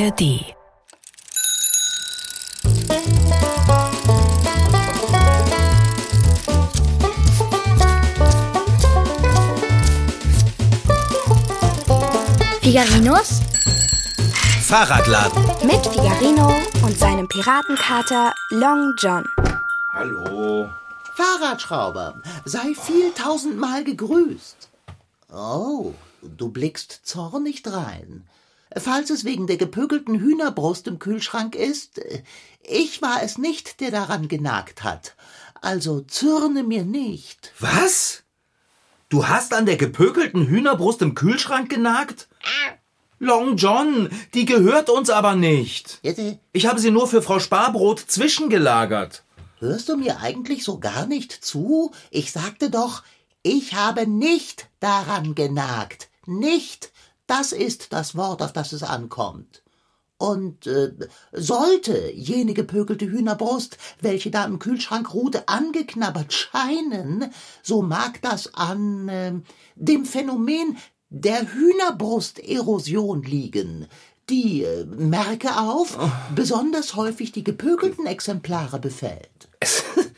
ARD. Figarinos Fahrradladen. mit Figarino und seinem Piratenkater Long John. Hallo. Fahrradschrauber, sei viel tausendmal gegrüßt. Oh, du blickst zornig drein. Falls es wegen der gepökelten Hühnerbrust im Kühlschrank ist, ich war es nicht, der daran genagt hat. Also zürne mir nicht. Was? Du hast an der gepökelten Hühnerbrust im Kühlschrank genagt? Long John, die gehört uns aber nicht. Äh, Ich habe sie nur für Frau Sparbrot zwischengelagert. Hörst du mir eigentlich so gar nicht zu? Ich sagte doch, ich habe nicht daran genagt. Nicht. Das ist das Wort, auf das es ankommt. Und äh, sollte jene gepökelte Hühnerbrust, welche da im Kühlschrank ruhte, angeknabbert scheinen, so mag das an äh, dem Phänomen der Hühnerbrusterosion liegen, die, äh, merke auf, besonders häufig die gepökelten Exemplare befällt.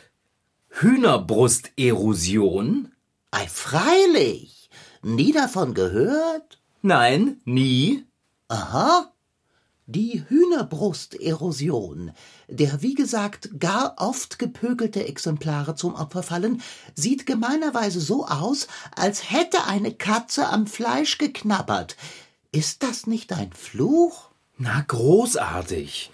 Hühnerbrusterosion? Ei, freilich. Nie davon gehört? Nein, nie. Aha. Die Hühnerbrusterosion, der wie gesagt gar oft gepökelte Exemplare zum Opfer fallen, sieht gemeinerweise so aus, als hätte eine Katze am Fleisch geknabbert. Ist das nicht ein Fluch? Na, großartig.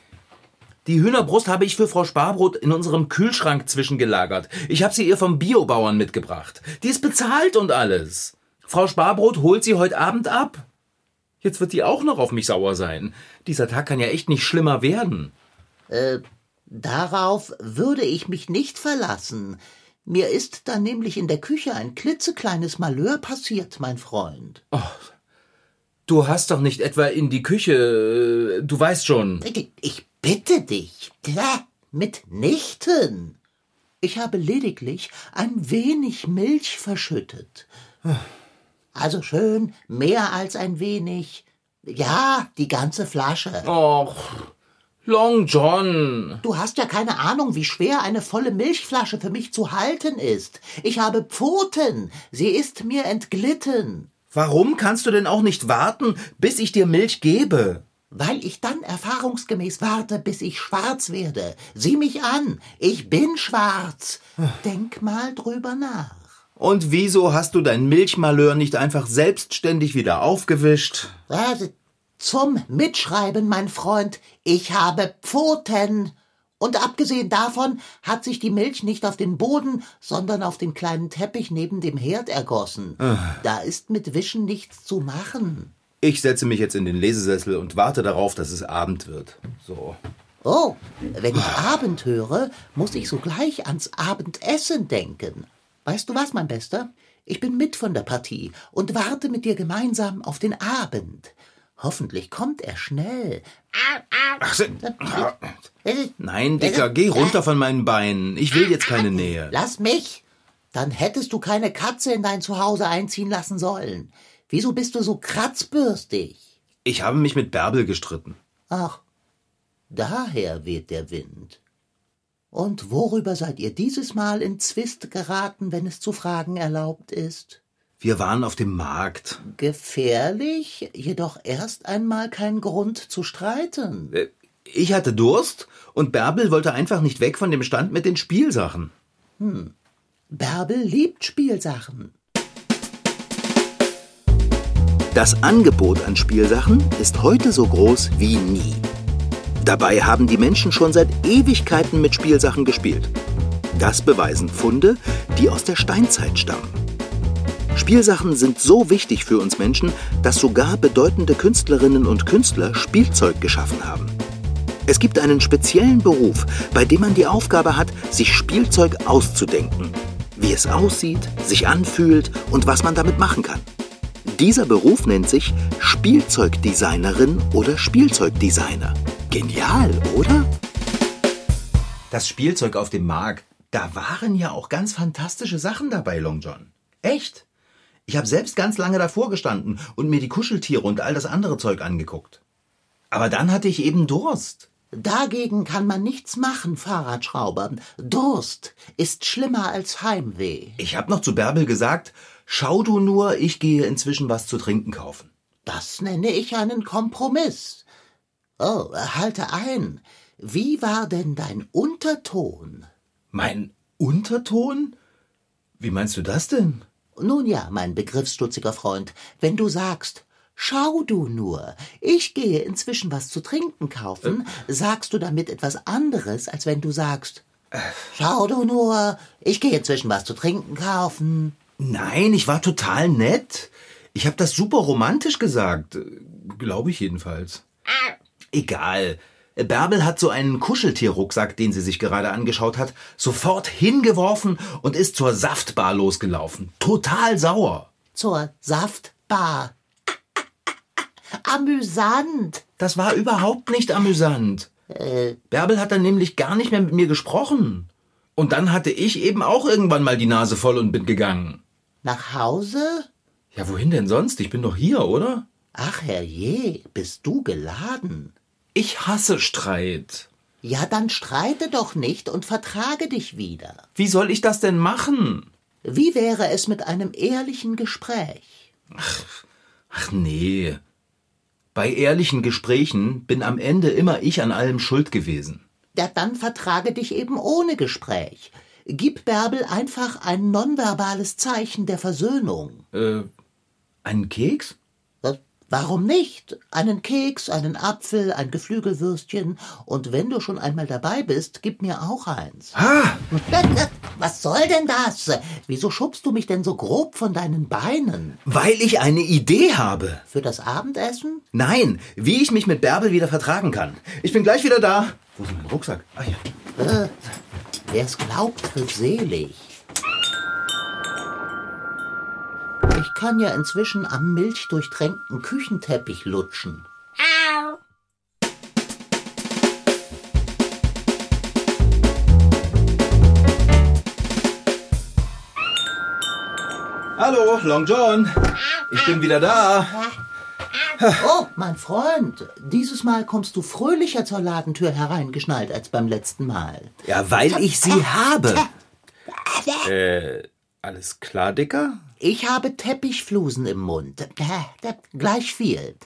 Die Hühnerbrust habe ich für Frau Sparbrot in unserem Kühlschrank zwischengelagert. Ich habe sie ihr vom Biobauern mitgebracht. Die ist bezahlt und alles. Frau Sparbrot holt sie heute Abend ab. Jetzt wird die auch noch auf mich sauer sein. Dieser Tag kann ja echt nicht schlimmer werden. Darauf würde ich mich nicht verlassen. Mir ist da nämlich in der Küche ein klitzekleines Malheur passiert, mein Freund. Du hast doch nicht etwa in die Küche. äh, Du weißt schon. Ich bitte dich. Mitnichten. Ich habe lediglich ein wenig Milch verschüttet. Also schön, mehr als ein wenig. Ja, die ganze Flasche. Och, Long John. Du hast ja keine Ahnung, wie schwer eine volle Milchflasche für mich zu halten ist. Ich habe Pfoten. Sie ist mir entglitten. Warum kannst du denn auch nicht warten, bis ich dir Milch gebe? Weil ich dann erfahrungsgemäß warte, bis ich schwarz werde. Sieh mich an. Ich bin schwarz. Denk mal drüber nach. Und wieso hast du dein Milchmalheur nicht einfach selbstständig wieder aufgewischt? Zum Mitschreiben, mein Freund. Ich habe Pfoten. Und abgesehen davon hat sich die Milch nicht auf den Boden, sondern auf den kleinen Teppich neben dem Herd ergossen. Da ist mit Wischen nichts zu machen. Ich setze mich jetzt in den Lesesessel und warte darauf, dass es Abend wird. So. Oh, wenn ich Abend höre, muss ich sogleich ans Abendessen denken. Weißt du was, mein Bester? Ich bin mit von der Partie und warte mit dir gemeinsam auf den Abend. Hoffentlich kommt er schnell. Ach, Nein, Dicker, geh runter von meinen Beinen. Ich will jetzt keine Nähe. Lass mich! Dann hättest du keine Katze in dein Zuhause einziehen lassen sollen. Wieso bist du so kratzbürstig? Ich habe mich mit Bärbel gestritten. Ach, daher weht der Wind. Und worüber seid ihr dieses Mal in Zwist geraten, wenn es zu fragen erlaubt ist? Wir waren auf dem Markt. Gefährlich, jedoch erst einmal kein Grund zu streiten. Äh, Ich hatte Durst und Bärbel wollte einfach nicht weg von dem Stand mit den Spielsachen. Bärbel liebt Spielsachen. Das Angebot an Spielsachen ist heute so groß wie nie. Dabei haben die Menschen schon seit Ewigkeiten mit Spielsachen gespielt. Das beweisen Funde, die aus der Steinzeit stammen. Spielsachen sind so wichtig für uns Menschen, dass sogar bedeutende Künstlerinnen und Künstler Spielzeug geschaffen haben. Es gibt einen speziellen Beruf, bei dem man die Aufgabe hat, sich Spielzeug auszudenken. Wie es aussieht, sich anfühlt und was man damit machen kann. Dieser Beruf nennt sich Spielzeugdesignerin oder Spielzeugdesigner. Genial, oder? Das Spielzeug auf dem Markt, da waren ja auch ganz fantastische Sachen dabei, Long John. Echt? Ich habe selbst ganz lange davor gestanden und mir die Kuscheltiere und all das andere Zeug angeguckt. Aber dann hatte ich eben Durst. Dagegen kann man nichts machen, Fahrradschrauber. Durst ist schlimmer als Heimweh. Ich hab noch zu Bärbel gesagt, schau du nur, ich gehe inzwischen was zu trinken kaufen. Das nenne ich einen Kompromiss. Oh, halte ein. Wie war denn dein Unterton? Mein Unterton? Wie meinst du das denn? Nun ja, mein begriffsstutziger Freund, wenn du sagst, schau du nur, ich gehe inzwischen was zu trinken kaufen, sagst du damit etwas anderes, als wenn du sagst, schau du nur, ich gehe inzwischen was zu trinken kaufen. Nein, ich war total nett. Ich hab das super romantisch gesagt. Glaube ich jedenfalls. Egal. Bärbel hat so einen Kuscheltierrucksack, den sie sich gerade angeschaut hat, sofort hingeworfen und ist zur Saftbar losgelaufen. Total sauer. Zur Saftbar. Amüsant. Das war überhaupt nicht amüsant. Bärbel hat dann nämlich gar nicht mehr mit mir gesprochen. Und dann hatte ich eben auch irgendwann mal die Nase voll und bin gegangen. Nach Hause? Ja, wohin denn sonst? Ich bin doch hier, oder? Ach herrje, bist du geladen? Ich hasse Streit. Ja, dann streite doch nicht und vertrage dich wieder. Wie soll ich das denn machen? Wie wäre es mit einem ehrlichen Gespräch? Ach nee. Bei ehrlichen Gesprächen bin am Ende immer ich an allem schuld gewesen. Ja, dann vertrage dich eben ohne Gespräch. Gib Bärbel einfach ein nonverbales Zeichen der Versöhnung. Äh, einen Keks? Warum nicht? Einen Keks, einen Apfel, ein Geflügelwürstchen. Und wenn du schon einmal dabei bist, gib mir auch eins. Ah! Was soll denn das? Wieso schubst du mich denn so grob von deinen Beinen? Weil ich eine Idee habe. Für das Abendessen? Nein, wie ich mich mit Bärbel wieder vertragen kann. Ich bin gleich wieder da. Wo ist mein Rucksack? Ah ja. Äh, wer's glaubt, wird selig. Ich kann ja inzwischen am milchdurchtränkten Küchenteppich lutschen. Hallo, Long John. Ich bin wieder da. Oh, mein Freund, dieses Mal kommst du fröhlicher zur Ladentür hereingeschnallt als beim letzten Mal. Ja, weil ich sie habe. Äh, alles klar, Dicker? Ich habe Teppichflusen im Mund. Gleich viel.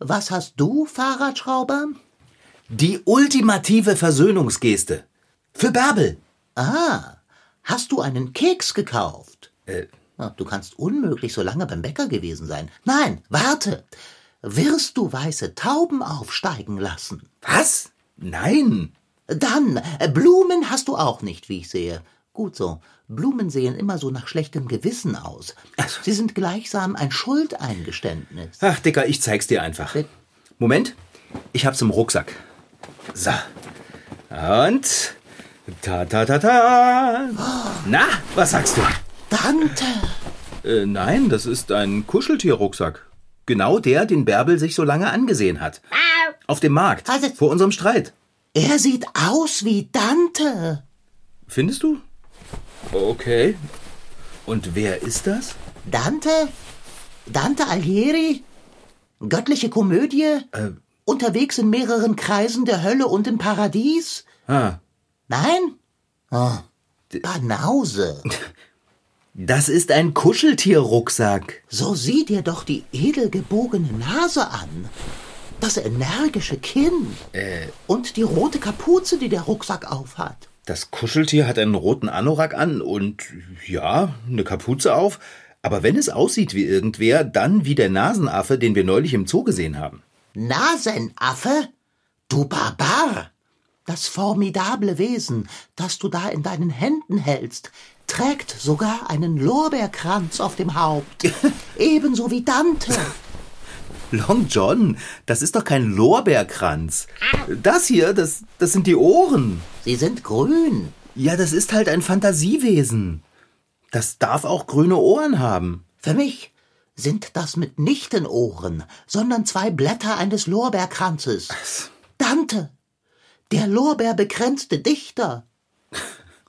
Was hast du, Fahrradschrauber? Die ultimative Versöhnungsgeste. Für Bärbel. Ah, hast du einen Keks gekauft? Äh, Du kannst unmöglich so lange beim Bäcker gewesen sein. Nein, warte. Wirst du weiße Tauben aufsteigen lassen? was? Nein. Dann, äh, Blumen hast du auch nicht, wie ich sehe. Gut so. Blumen sehen immer so nach schlechtem Gewissen aus. Sie sind gleichsam ein Schuldeingeständnis. Ach, Dicker, ich zeig's dir einfach. Moment, ich hab's im Rucksack. So. Und. Ta ta ta ta. Na, was sagst du? Dante! Äh, nein, das ist ein Kuscheltierrucksack. Genau der, den Bärbel sich so lange angesehen hat. Auf dem Markt. Also- Vor unserem Streit. Er sieht aus wie Dante. Findest du? Okay. Und wer ist das? Dante? Dante Alighieri? Göttliche Komödie? Unterwegs in mehreren Kreisen der Hölle und im Paradies? Ah, Nein? Oh, Banause. das ist ein Kuscheltierrucksack. So sieh dir doch die edel gebogene Nase an. Das energische Kinn. Und die rote Kapuze, die der Rucksack aufhat. Das Kuscheltier hat einen roten Anorak an und ja, eine Kapuze auf. Aber wenn es aussieht wie irgendwer, dann wie der Nasenaffe, den wir neulich im Zoo gesehen haben. Nasenaffe? Du Barbar! Das formidable Wesen, das du da in deinen Händen hältst, trägt sogar einen Lorbeerkranz auf dem Haupt. Ebenso wie Dante. Long John, das ist doch kein Lorbeerkranz. Das hier, das, das sind die Ohren. Sie sind grün. Ja, das ist halt ein Fantasiewesen. Das darf auch grüne Ohren haben. Für mich sind das mitnichten Ohren, sondern zwei Blätter eines Lorbeerkranzes. Dante, der lorbeerbekränzte Dichter.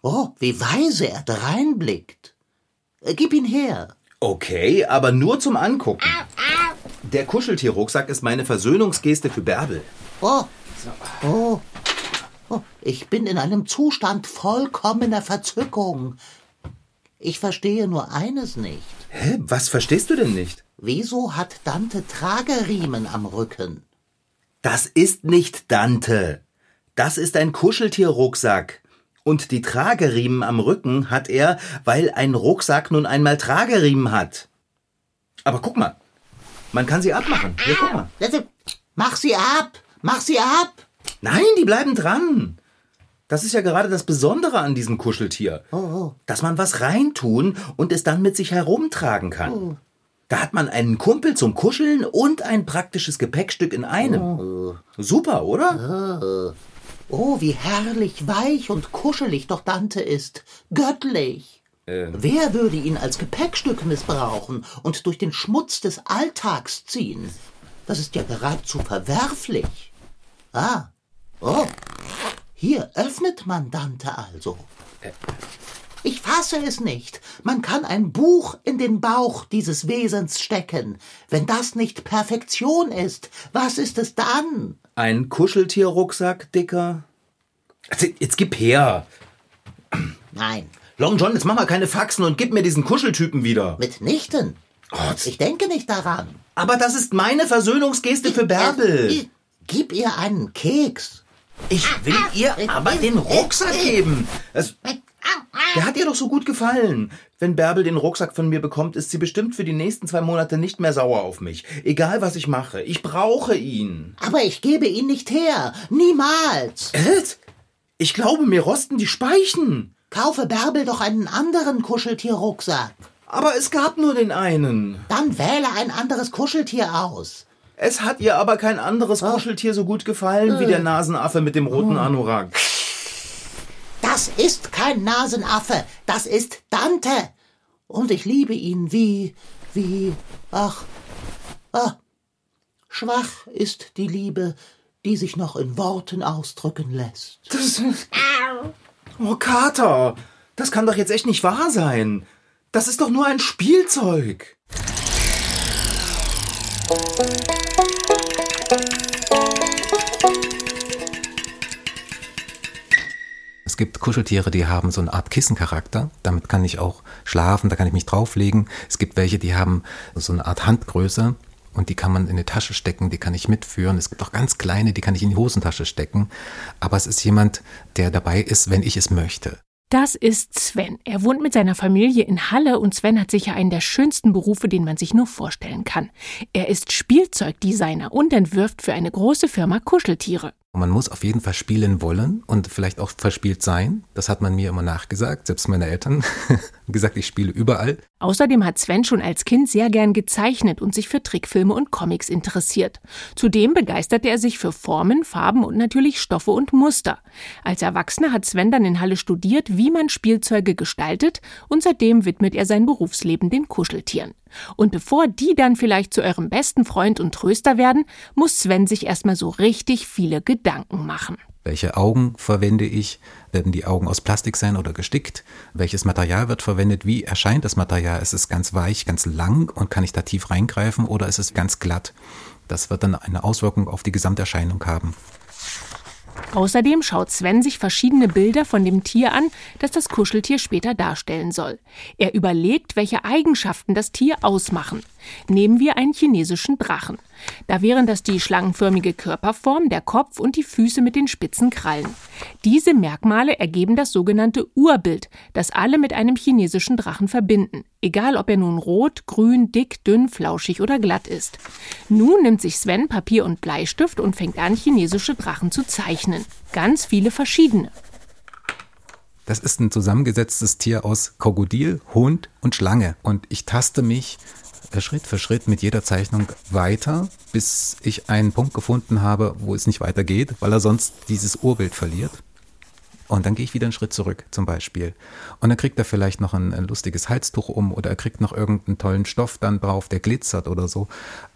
Oh, wie weise er dreinblickt. Äh, Gib ihn her. Okay, aber nur zum Angucken. Der Kuscheltierrucksack ist meine Versöhnungsgeste für Bärbel. Oh, oh, oh, ich bin in einem Zustand vollkommener Verzückung. Ich verstehe nur eines nicht. Hä? Was verstehst du denn nicht? Wieso hat Dante Trageriemen am Rücken? Das ist nicht Dante. Das ist ein Kuscheltierrucksack. Und die Trageriemen am Rücken hat er, weil ein Rucksack nun einmal Trageriemen hat. Aber guck mal, man kann sie abmachen. Hier, guck mal. Mach sie ab! Mach sie ab! Nein, die bleiben dran. Das ist ja gerade das Besondere an diesem Kuscheltier. Oh, oh. Dass man was reintun und es dann mit sich herumtragen kann. Oh. Da hat man einen Kumpel zum Kuscheln und ein praktisches Gepäckstück in einem. Super, oder? Oh, wie herrlich weich und kuschelig doch Dante ist. Göttlich. Wer würde ihn als Gepäckstück missbrauchen und durch den Schmutz des Alltags ziehen? Das ist ja geradezu verwerflich. Ah, oh, hier öffnet man Dante also. Ich fasse es nicht. Man kann ein Buch in den Bauch dieses Wesens stecken. Wenn das nicht Perfektion ist, was ist es dann? Ein Kuscheltierrucksack, Dicker? Also, jetzt gib her. Nein, Long John, jetzt mach mal keine Faxen und gib mir diesen Kuscheltypen wieder. mitnichten. Gott. Ich denke nicht daran. Aber das ist meine Versöhnungsgeste für Bärbel. Äh, Gib ihr einen Keks. Ich will ihr aber den Rucksack geben. Es, der hat ihr doch so gut gefallen. Wenn Bärbel den Rucksack von mir bekommt, ist sie bestimmt für die nächsten zwei Monate nicht mehr sauer auf mich. Egal was ich mache. Ich brauche ihn. Aber ich gebe ihn nicht her. Niemals. Ed? Ich glaube, mir rosten die Speichen. Kaufe Bärbel doch einen anderen Kuscheltierrucksack. Aber es gab nur den einen. Dann wähle ein anderes Kuscheltier aus. Es hat ihr aber kein anderes Kuscheltier so gut gefallen wie der Nasenaffe mit dem roten Anorak. Das ist kein Nasenaffe. Das ist Dante. Und ich liebe ihn wie, wie, ach, ah. Schwach ist die Liebe, die sich noch in Worten ausdrücken lässt. Das, oh, Kater, das kann doch jetzt echt nicht wahr sein. Das ist doch nur ein Spielzeug. Es gibt Kuscheltiere, die haben so eine Art Kissencharakter. Damit kann ich auch schlafen, da kann ich mich drauflegen. Es gibt welche, die haben so eine Art Handgröße und die kann man in eine Tasche stecken, die kann ich mitführen. Es gibt auch ganz kleine, die kann ich in die Hosentasche stecken. Aber es ist jemand, der dabei ist, wenn ich es möchte. Das ist Sven. Er wohnt mit seiner Familie in Halle und Sven hat sicher einen der schönsten Berufe, den man sich nur vorstellen kann. Er ist Spielzeugdesigner und entwirft für eine große Firma Kuscheltiere. Und man muss auf jeden Fall spielen wollen und vielleicht auch verspielt sein. Das hat man mir immer nachgesagt, selbst meine Eltern gesagt, ich spiele überall. Außerdem hat Sven schon als Kind sehr gern gezeichnet und sich für Trickfilme und Comics interessiert. Zudem begeisterte er sich für Formen, Farben und natürlich Stoffe und Muster. Als Erwachsener hat Sven dann in Halle studiert, wie man Spielzeuge gestaltet und seitdem widmet er sein Berufsleben den Kuscheltieren. Und bevor die dann vielleicht zu eurem besten Freund und Tröster werden, muss Sven sich erstmal so richtig viele Gedanken machen. Welche Augen verwende ich? Werden die Augen aus Plastik sein oder gestickt? Welches Material wird verwendet? Wie erscheint das Material? Ist es ganz weich, ganz lang und kann ich da tief reingreifen oder ist es ganz glatt? Das wird dann eine Auswirkung auf die Gesamterscheinung haben. Außerdem schaut Sven sich verschiedene Bilder von dem Tier an, das das Kuscheltier später darstellen soll. Er überlegt, welche Eigenschaften das Tier ausmachen. Nehmen wir einen chinesischen Drachen. Da wären das die schlangenförmige Körperform, der Kopf und die Füße mit den spitzen Krallen. Diese Merkmale ergeben das sogenannte Urbild, das alle mit einem chinesischen Drachen verbinden, egal ob er nun rot, grün, dick, dünn, flauschig oder glatt ist. Nun nimmt sich Sven Papier und Bleistift und fängt an, chinesische Drachen zu zeichnen. Ganz viele verschiedene. Das ist ein zusammengesetztes Tier aus Krokodil, Hund und Schlange. Und ich taste mich Schritt für Schritt mit jeder Zeichnung weiter, bis ich einen Punkt gefunden habe, wo es nicht weitergeht, weil er sonst dieses Urbild verliert. Und dann gehe ich wieder einen Schritt zurück, zum Beispiel. Und dann kriegt er vielleicht noch ein, ein, lustiges Halstuch um oder er kriegt noch irgendeinen tollen Stoff dann drauf, der glitzert oder so.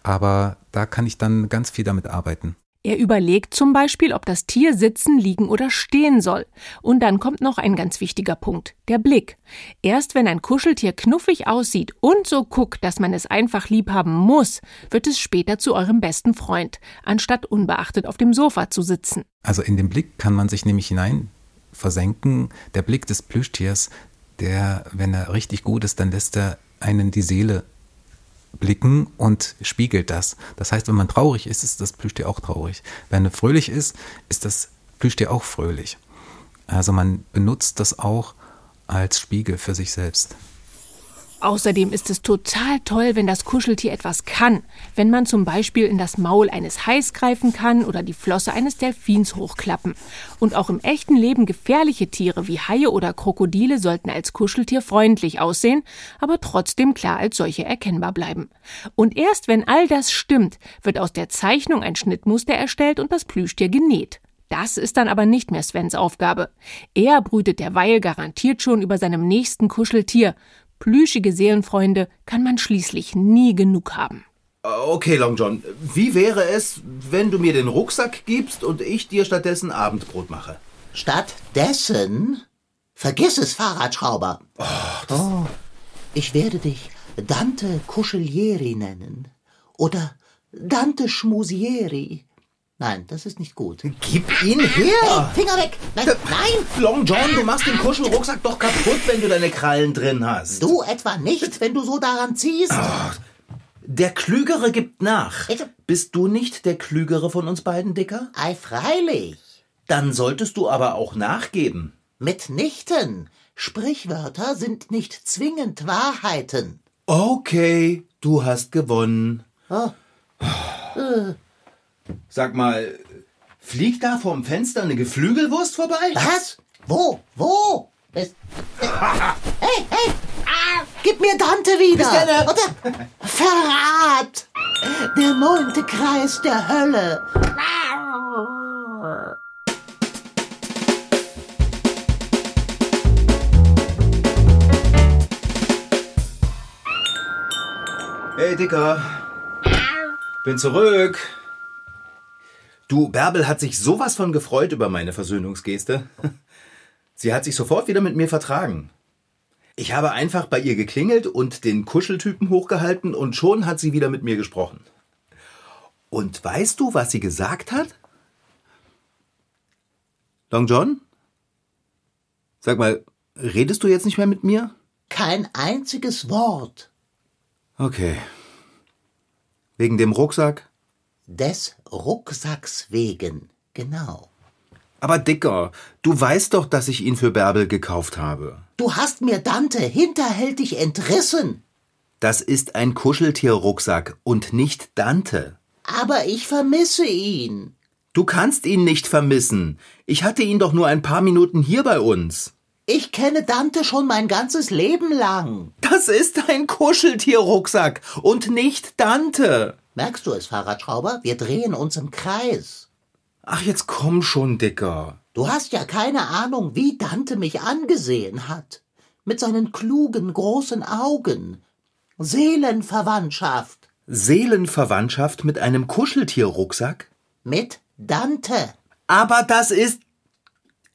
Aber da kann ich dann ganz viel damit arbeiten. Er überlegt zum Beispiel, ob das Tier sitzen, liegen oder stehen soll. Und dann kommt noch ein ganz wichtiger Punkt, der Blick. Erst wenn ein Kuscheltier knuffig aussieht und so guckt, dass man es einfach lieb haben muss, wird es später zu eurem besten Freund, anstatt unbeachtet auf dem Sofa zu sitzen. Also in den Blick kann man sich nämlich hinein versenken. Der Blick des Plüschtiers, der, wenn er richtig gut ist, dann lässt er einen die Seele blicken und spiegelt das. Das heißt, wenn man traurig ist, ist das Plüschtier auch traurig. Wenn er fröhlich ist, ist das Plüschtier auch fröhlich. Also man benutzt das auch als Spiegel für sich selbst. Außerdem ist es total toll, wenn das Kuscheltier etwas kann. Wenn man zum Beispiel in das Maul eines Hais greifen kann oder die Flosse eines Delfins hochklappen. Und auch im echten Leben gefährliche Tiere wie Haie oder Krokodile sollten als Kuscheltier freundlich aussehen, aber trotzdem klar als solche erkennbar bleiben. Und erst wenn all das stimmt, wird aus der Zeichnung ein Schnittmuster erstellt und das Plüschtier genäht. Das ist dann aber nicht mehr Svens Aufgabe. Er brütet derweil garantiert schon über seinem nächsten Kuscheltier Plüschige Seelenfreunde kann man schließlich nie genug haben. Okay, Long John, wie wäre es, wenn du mir den Rucksack gibst und ich dir stattdessen Abendbrot mache? Stattdessen? Vergiss es, Fahrradschrauber. Oh, ich werde dich Dante Kuschelieri nennen. Oder Dante Schmusieri. Nein, das ist nicht gut. Gib ihn her! Finger weg! Nein, nein! Long John, du machst den Kuschelrucksack doch kaputt, wenn du deine Krallen drin hast. Du etwa nicht, wenn du so daran ziehst? Der Klügere gibt nach. Ich- Bist du nicht der Klügere von uns beiden, Dicker? Ei, freilich. Dann solltest du aber auch nachgeben. Mitnichten. Sprichwörter sind nicht zwingend Wahrheiten. Okay, du hast gewonnen. Oh. Sag mal, fliegt da vorm Fenster eine Geflügelwurst vorbei? Was? Wo? Wo? Es, äh, hey, hey! Ah, gib mir Dante wieder! Oder Verrat! Der neunte Kreis der Hölle. Hey, Dicker. Bin zurück. Du, Bärbel hat sich sowas von gefreut über meine Versöhnungsgeste. Sie hat sich sofort wieder mit mir vertragen. Ich habe einfach bei ihr geklingelt und den Kuscheltypen hochgehalten und schon hat sie wieder mit mir gesprochen. Und weißt du, was sie gesagt hat? Long John? Sag mal, redest du jetzt nicht mehr mit mir? Kein einziges Wort. Okay. Wegen dem Rucksack? Des Rucksacks wegen. Genau. Aber Dicker, du weißt doch, dass ich ihn für Bärbel gekauft habe. Du hast mir Dante hinterhältig entrissen. Das ist ein Kuscheltierrucksack und nicht Dante. Aber ich vermisse ihn. Du kannst ihn nicht vermissen. Ich hatte ihn doch nur ein paar Minuten hier bei uns. Ich kenne Dante schon mein ganzes Leben lang. Das ist ein Kuscheltierrucksack und nicht Dante. Merkst du es, Fahrradschrauber? Wir drehen uns im Kreis. Ach, jetzt komm schon, Dicker. Du hast ja keine Ahnung, wie Dante mich angesehen hat. Mit seinen klugen, großen Augen. Seelenverwandtschaft. Seelenverwandtschaft mit einem Kuscheltierrucksack? Mit Dante. Aber das ist.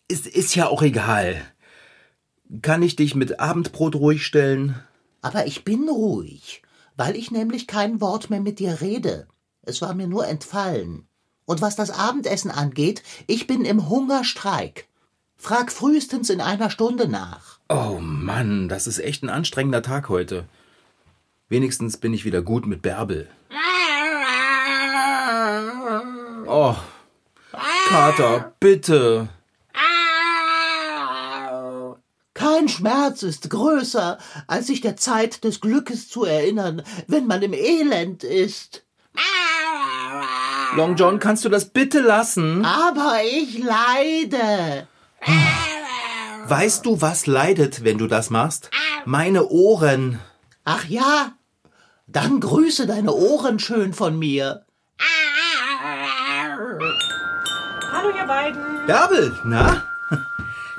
ist, ist ja auch egal. Kann ich dich mit Abendbrot ruhig stellen? Aber ich bin ruhig, weil ich nämlich kein Wort mehr mit dir rede. Es war mir nur entfallen. Und was das Abendessen angeht, ich bin im Hungerstreik. Frag frühestens in einer Stunde nach. Oh Mann, das ist echt ein anstrengender Tag heute. Wenigstens bin ich wieder gut mit Bärbel. Oh, Kater, bitte. Kein Schmerz ist größer, als sich der Zeit des Glückes zu erinnern, wenn man im Elend ist. Long John, kannst du das bitte lassen? Aber ich leide. Weißt du, was leidet, wenn du das machst? Meine Ohren. Ach ja, dann grüße deine Ohren schön von mir. Hallo, ihr beiden. Bärbel, na?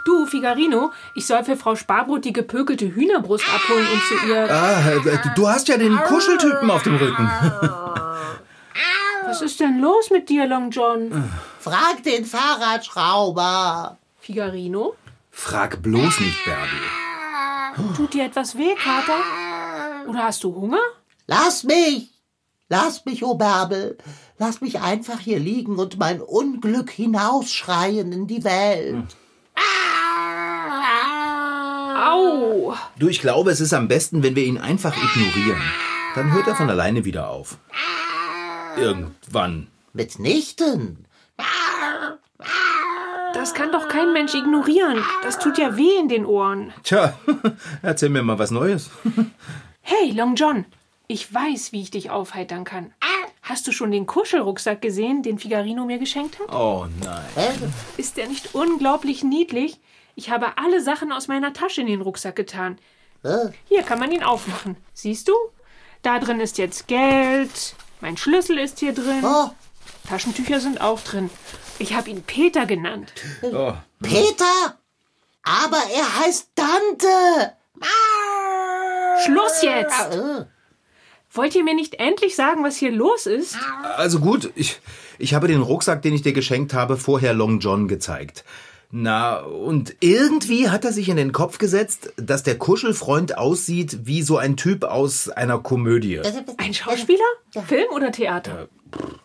Du, Figarino, ich soll für Frau Sparbrot die gepökelte Hühnerbrust abholen und zu ihr. Ah, äh, du hast ja den Kuscheltypen auf dem Rücken. Was ist denn los mit dir, Long John? Frag den Fahrradschrauber. Figarino? Frag bloß nicht, Bärbel. Tut dir etwas weh, Kater? Oder hast du Hunger? Lass mich! Lass mich, o Bärbel. Lass mich einfach hier liegen und mein Unglück hinausschreien in die Welt. Au! Du, ich glaube, es ist am besten, wenn wir ihn einfach ignorieren. Dann hört er von alleine wieder auf. Irgendwann. Mitnichten. Das kann doch kein Mensch ignorieren. Das tut ja weh in den Ohren. Tja, erzähl mir mal was Neues. Hey, Long John, ich weiß, wie ich dich aufheitern kann. Hast du schon den Kuschelrucksack gesehen, den Figarino mir geschenkt hat? Oh nein. Ist der nicht unglaublich niedlich? Ich habe alle Sachen aus meiner Tasche in den Rucksack getan. äh, Hier kann man ihn aufmachen. Siehst du? Da drin ist jetzt Geld. Mein Schlüssel ist hier drin. oh, Taschentücher sind auch drin. Ich habe ihn Peter genannt. Oh. Peter! Aber er heißt Dante! Schluss jetzt! Äh, Wollt ihr mir nicht endlich sagen, was hier los ist? Also gut, ich, ich habe den Rucksack, den ich dir geschenkt habe, vorher Long John gezeigt. Na, und irgendwie hat er sich in den Kopf gesetzt, dass der Kuschelfreund aussieht wie so ein Typ aus einer Komödie. Ein Schauspieler? Film oder Theater?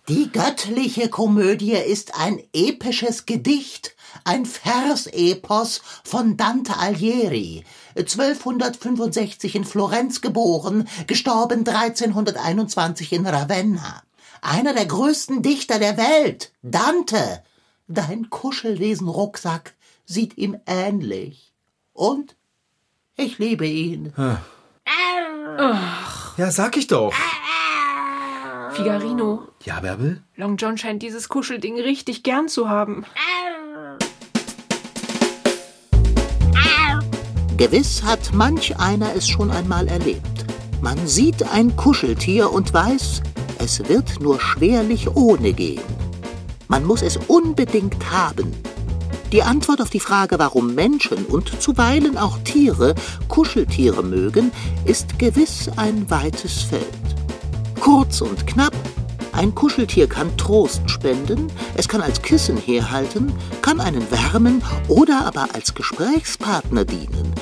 Die göttliche Komödie ist ein episches Gedicht, ein Versepos von Dante Alighieri. 1265 in Florenz geboren, gestorben 1321 in Ravenna. Einer der größten Dichter der Welt, Dante. Dein Kuschelwesen-Rucksack sieht ihm ähnlich. Und ich liebe ihn. Ja, sag ich doch. Figarino. Ja, Bärbel? Long John scheint dieses Kuschelding richtig gern zu haben. Gewiss hat manch einer es schon einmal erlebt. Man sieht ein Kuscheltier und weiß, es wird nur schwerlich ohne gehen. Man muss es unbedingt haben. Die Antwort auf die Frage, warum Menschen und zuweilen auch Tiere Kuscheltiere mögen, ist gewiss ein weites Feld. Kurz und knapp, ein Kuscheltier kann Trost spenden, es kann als Kissen herhalten, kann einen wärmen oder aber als Gesprächspartner dienen,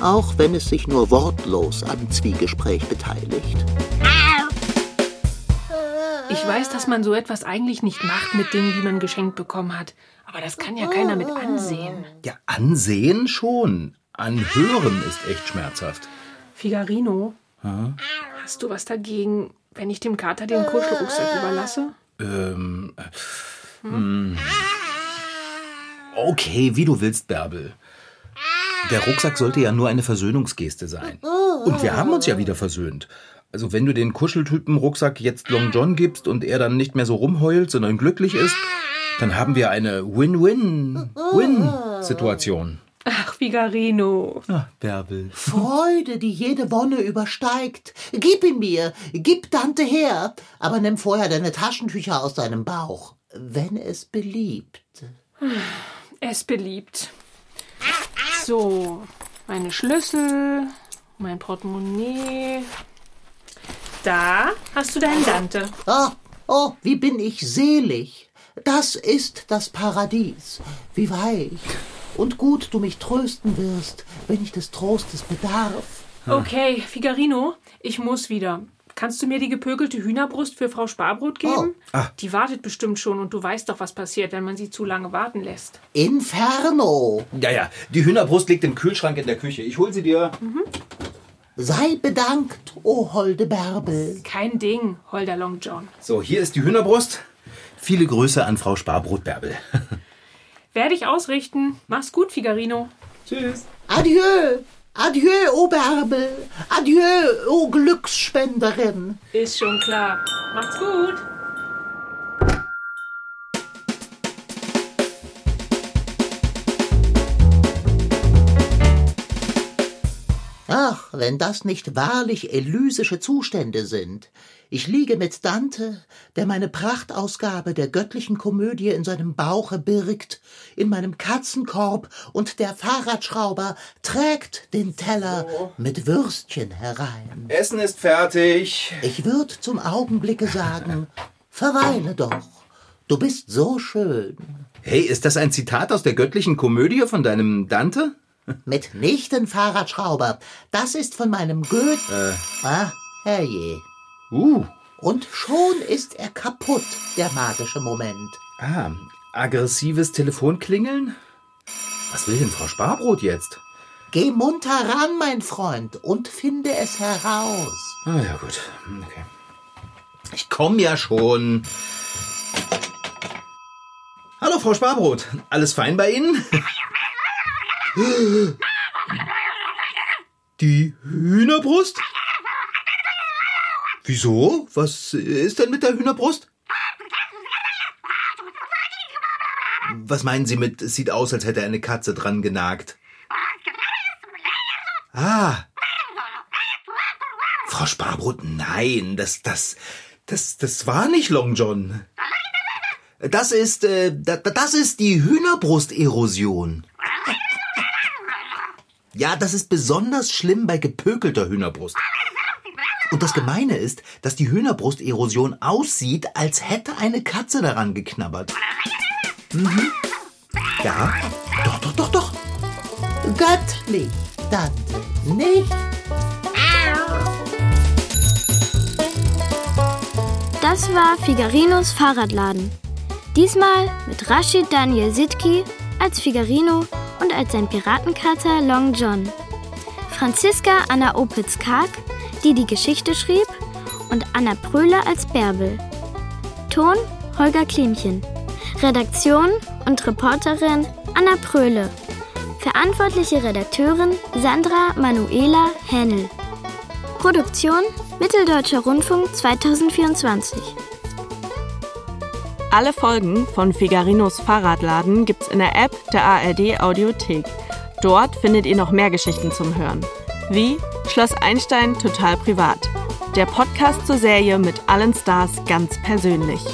auch wenn es sich nur wortlos am Zwiegespräch beteiligt. Ich weiß, dass man so etwas eigentlich nicht macht mit Dingen, die man geschenkt bekommen hat. Aber das kann ja keiner mit ansehen. Ja, ansehen schon. Anhören ist echt schmerzhaft. Figarino, hast du was dagegen, wenn ich dem Kater den Kuschelrucksack überlasse? Ähm. äh, hm. Okay, wie du willst, Bärbel. Der Rucksack sollte ja nur eine Versöhnungsgeste sein. Und wir haben uns ja wieder versöhnt. Also wenn du den Kuscheltypen-Rucksack jetzt Long John gibst und er dann nicht mehr so rumheult, sondern glücklich ist, dann haben wir eine Win-Win-Win-Situation. Ach, Figarino. Ach, Bärbel. Freude, die jede Wonne übersteigt. Gib ihn mir, gib Dante her, aber nimm vorher deine Taschentücher aus deinem Bauch, wenn es beliebt. Es beliebt. So, meine Schlüssel, mein Portemonnaie. Da hast du deinen Dante. Oh, oh, wie bin ich selig. Das ist das Paradies. Wie weich und gut du mich trösten wirst, wenn ich des Trostes bedarf. Okay, Figarino, ich muss wieder. Kannst du mir die gepökelte Hühnerbrust für Frau Sparbrot geben? Die wartet bestimmt schon und du weißt doch, was passiert, wenn man sie zu lange warten lässt. Inferno! Ja, ja, die Hühnerbrust liegt im Kühlschrank in der Küche. Ich hol sie dir. Sei bedankt, o holde Bärbel. Kein Ding, Holder Long John. So, hier ist die Hühnerbrust. Viele Grüße an Frau Sparbrot Bärbel. Werde ich ausrichten. Mach's gut, Figarino. Tschüss. Adieu, adieu, o Bärbel. Adieu, o Glücksspenderin. Ist schon klar. Macht's gut. Ach, wenn das nicht wahrlich elysische Zustände sind. Ich liege mit Dante, der meine Prachtausgabe der göttlichen Komödie in seinem Bauche birgt, in meinem Katzenkorb, und der Fahrradschrauber trägt den Teller mit Würstchen herein. Essen ist fertig. Ich würd zum Augenblicke sagen, Verweile doch. Du bist so schön. Hey, ist das ein Zitat aus der göttlichen Komödie von deinem Dante? Mitnichten, Fahrradschrauber. Das ist von meinem Goethe. Ah, herrje. Uh. Und schon ist er kaputt, der magische Moment. Ah, aggressives Telefonklingeln? Was will denn Frau Sparbrot jetzt? Geh munter ran, mein Freund, und finde es heraus. Ah ja, gut. Okay. Ich komm ja schon. Hallo, Frau Sparbrot. Alles fein bei Ihnen? Die Hühnerbrust? Wieso? Was ist denn mit der Hühnerbrust? Was meinen Sie mit, es sieht aus, als hätte eine Katze dran genagt? Ah. Frau Sparbrot, nein, das, das, das, das war nicht Long John. Das ist, äh, da- das ist die Hühnerbrusterosion. Ja, das ist besonders schlimm bei gepökelter Hühnerbrust. Und das Gemeine ist, dass die Hühnerbrusterosion aussieht, als hätte eine Katze daran geknabbert. Mhm. Ja, doch, doch, doch, doch. Göttlich, Dante, nicht? Das war Figarinos Fahrradladen. Diesmal mit Rashid Daniel Sitki als Figarino und als sein Piratenkater Long John. Franziska Anna Opitz-Karg, die die Geschichte schrieb, und Anna Pröhler als Bärbel. Ton Holger Klimchen. Redaktion und Reporterin Anna Pröhle. Verantwortliche Redakteurin Sandra Manuela Hennel. Produktion Mitteldeutscher Rundfunk 2024. Alle Folgen von Figarinos Fahrradladen gibt's in der App der ARD Audiothek. Dort findet ihr noch mehr Geschichten zum Hören. Wie Schloss Einstein total privat. Der Podcast zur Serie mit allen Stars ganz persönlich.